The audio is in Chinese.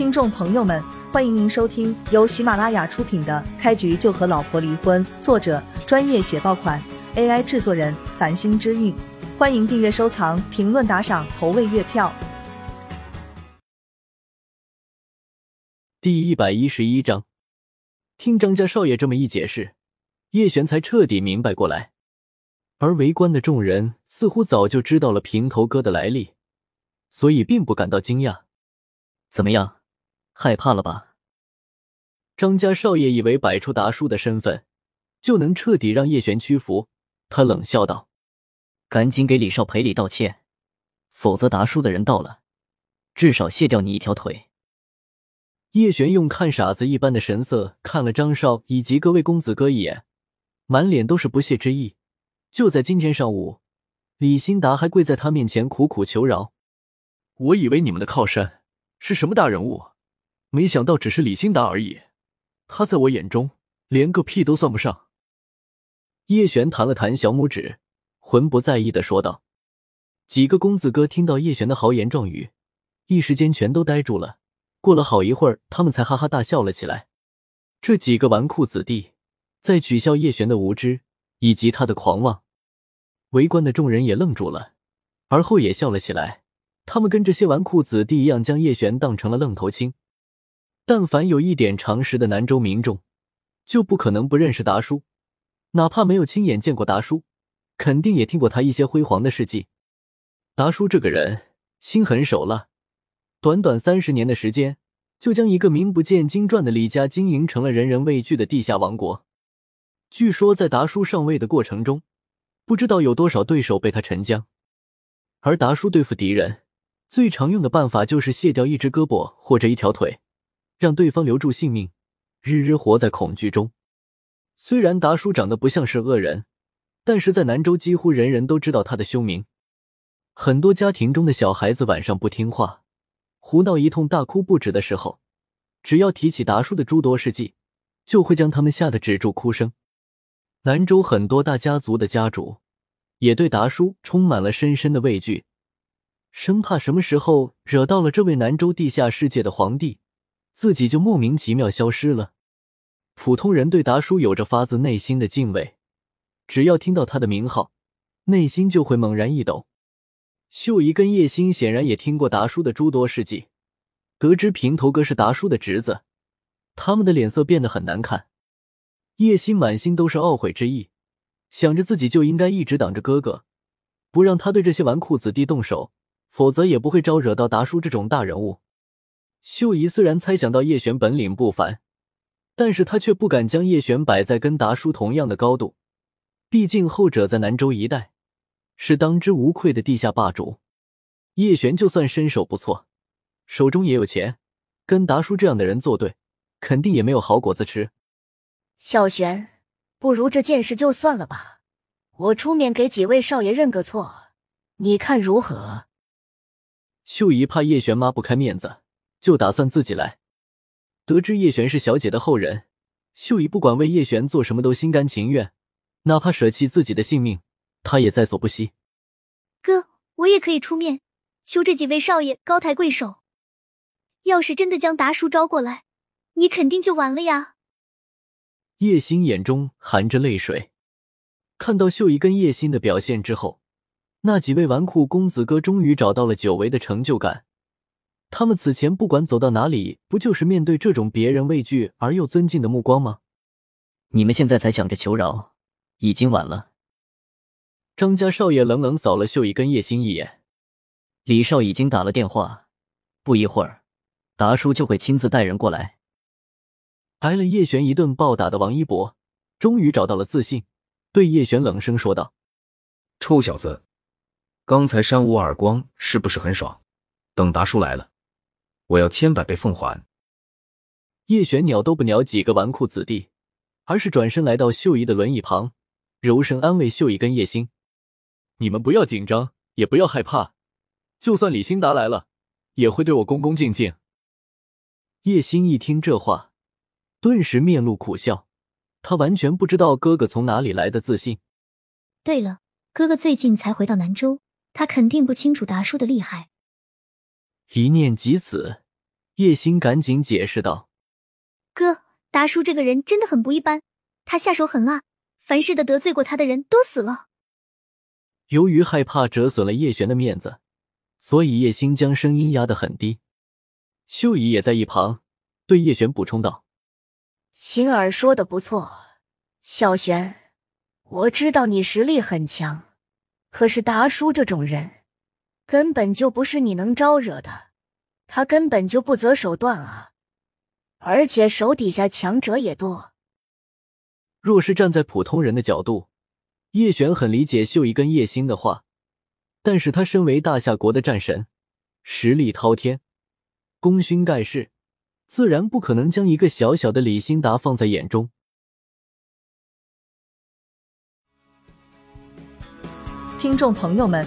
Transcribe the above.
听众朋友们，欢迎您收听由喜马拉雅出品的《开局就和老婆离婚》，作者专业写爆款，AI 制作人繁星之韵。欢迎订阅、收藏、评论、打赏、投喂月票。第一百一十一章，听张家少爷这么一解释，叶璇才彻底明白过来。而围观的众人似乎早就知道了平头哥的来历，所以并不感到惊讶。怎么样，害怕了吧？张家少爷以为摆出达叔的身份就能彻底让叶璇屈服，他冷笑道：“赶紧给李少赔礼道歉，否则达叔的人到了，至少卸掉你一条腿。”叶璇用看傻子一般的神色看了张少以及各位公子哥一眼，满脸都是不屑之意。就在今天上午，李新达还跪在他面前苦苦求饶。我以为你们的靠山是什么大人物，没想到只是李兴达而已。他在我眼中连个屁都算不上。叶璇弹了弹小拇指，浑不在意的说道。几个公子哥听到叶璇的豪言壮语，一时间全都呆住了。过了好一会儿，他们才哈哈大笑了起来。这几个纨绔子弟在取笑叶璇的无知。以及他的狂妄，围观的众人也愣住了，而后也笑了起来。他们跟这些纨绔子弟一样，将叶璇当成了愣头青。但凡有一点常识的南州民众，就不可能不认识达叔，哪怕没有亲眼见过达叔，肯定也听过他一些辉煌的事迹。达叔这个人心狠手辣，短短三十年的时间，就将一个名不见经传的李家经营成了人人畏惧的地下王国。据说在达叔上位的过程中，不知道有多少对手被他沉江。而达叔对付敌人最常用的办法就是卸掉一只胳膊或者一条腿，让对方留住性命，日日活在恐惧中。虽然达叔长得不像是恶人，但是在南州几乎人人都知道他的凶名。很多家庭中的小孩子晚上不听话，胡闹一通，大哭不止的时候，只要提起达叔的诸多事迹，就会将他们吓得止住哭声。南州很多大家族的家主也对达叔充满了深深的畏惧，生怕什么时候惹到了这位南州地下世界的皇帝，自己就莫名其妙消失了。普通人对达叔有着发自内心的敬畏，只要听到他的名号，内心就会猛然一抖。秀姨跟叶星显然也听过达叔的诸多事迹，得知平头哥是达叔的侄子，他们的脸色变得很难看。叶心满心都是懊悔之意，想着自己就应该一直挡着哥哥，不让他对这些纨绔子弟动手，否则也不会招惹到达叔这种大人物。秀姨虽然猜想到叶璇本领不凡，但是她却不敢将叶璇摆在跟达叔同样的高度，毕竟后者在南州一带是当之无愧的地下霸主。叶璇就算身手不错，手中也有钱，跟达叔这样的人作对，肯定也没有好果子吃。小璇，不如这件事就算了吧，我出面给几位少爷认个错，你看如何？秀姨怕叶璇抹不开面子，就打算自己来。得知叶璇是小姐的后人，秀姨不管为叶璇做什么都心甘情愿，哪怕舍弃自己的性命，她也在所不惜。哥，我也可以出面，求这几位少爷高抬贵手。要是真的将达叔招过来，你肯定就完了呀。叶星眼中含着泪水，看到秀姨跟叶星的表现之后，那几位纨绔公子哥终于找到了久违的成就感。他们此前不管走到哪里，不就是面对这种别人畏惧而又尊敬的目光吗？你们现在才想着求饶，已经晚了。张家少爷冷冷扫了秀姨跟叶星一眼，李少已经打了电话，不一会儿，达叔就会亲自带人过来。挨了叶璇一顿暴打的王一博，终于找到了自信，对叶璇冷声说道：“臭小子，刚才扇我耳光是不是很爽？等达叔来了，我要千百倍奉还。”叶玄鸟都不鸟几个纨绔子弟，而是转身来到秀姨的轮椅旁，柔声安慰秀姨跟叶星：“你们不要紧张，也不要害怕，就算李兴达来了，也会对我恭恭敬敬。”叶星一听这话。顿时面露苦笑，他完全不知道哥哥从哪里来的自信。对了，哥哥最近才回到南州，他肯定不清楚达叔的厉害。一念及此，叶星赶紧解释道：“哥，达叔这个人真的很不一般，他下手狠辣，凡是的得罪过他的人都死了。”由于害怕折损了叶璇的面子，所以叶星将声音压得很低。秀姨也在一旁对叶璇补充道：“心儿说的不错，小璇，我知道你实力很强，可是达叔这种人，根本就不是你能招惹的，他根本就不择手段啊，而且手底下强者也多。若是站在普通人的角度。”叶璇很理解秀一跟叶星的话，但是他身为大夏国的战神，实力滔天，功勋盖世，自然不可能将一个小小的李欣达放在眼中。听众朋友们，